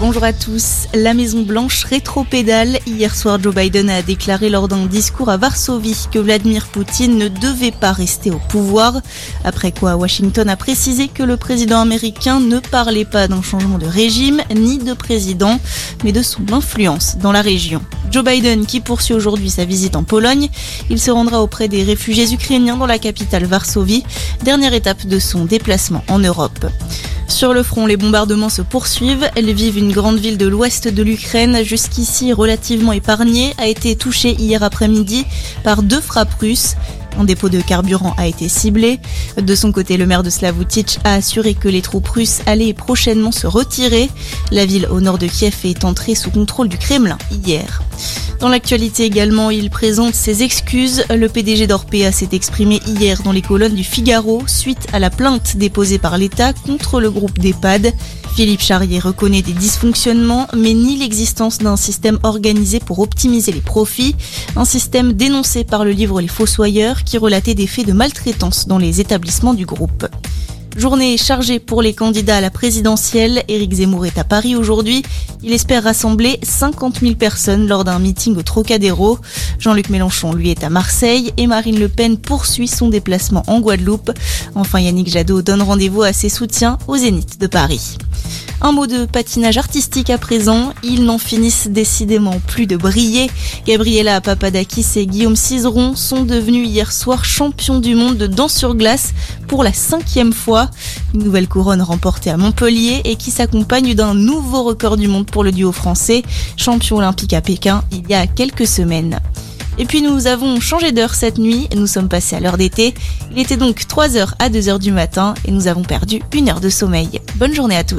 Bonjour à tous. La Maison Blanche rétropédale. Hier soir, Joe Biden a déclaré lors d'un discours à Varsovie que Vladimir Poutine ne devait pas rester au pouvoir. Après quoi, Washington a précisé que le président américain ne parlait pas d'un changement de régime ni de président, mais de son influence dans la région. Joe Biden qui poursuit aujourd'hui sa visite en Pologne. Il se rendra auprès des réfugiés ukrainiens dans la capitale Varsovie, dernière étape de son déplacement en Europe. Sur le front, les bombardements se poursuivent. Lviv, une grande ville de l'ouest de l'Ukraine, jusqu'ici relativement épargnée, a été touchée hier après-midi par deux frappes russes. Un dépôt de carburant a été ciblé. De son côté, le maire de Slavutich a assuré que les troupes russes allaient prochainement se retirer. La ville au nord de Kiev est entrée sous contrôle du Kremlin hier. Dans l'actualité également, il présente ses excuses. Le PDG d'Orpea s'est exprimé hier dans les colonnes du Figaro suite à la plainte déposée par l'État contre le groupe d'EHPAD. Philippe Charrier reconnaît des dysfonctionnements, mais nie l'existence d'un système organisé pour optimiser les profits. Un système dénoncé par le livre Les Fossoyeurs qui relatait des faits de maltraitance dans les établissements du groupe. Journée chargée pour les candidats à la présidentielle. Éric Zemmour est à Paris aujourd'hui. Il espère rassembler 50 000 personnes lors d'un meeting au Trocadéro. Jean-Luc Mélenchon, lui, est à Marseille et Marine Le Pen poursuit son déplacement en Guadeloupe. Enfin, Yannick Jadot donne rendez-vous à ses soutiens au Zénith de Paris. Un mot de patinage artistique à présent. Ils n'en finissent décidément plus de briller. Gabriela Papadakis et Guillaume Cizeron sont devenus hier soir champions du monde de danse sur glace pour la cinquième fois. Une nouvelle couronne remportée à Montpellier et qui s'accompagne d'un nouveau record du monde pour le duo français, champion olympique à Pékin il y a quelques semaines. Et puis nous avons changé d'heure cette nuit, nous sommes passés à l'heure d'été. Il était donc 3h à 2h du matin et nous avons perdu une heure de sommeil. Bonne journée à tous.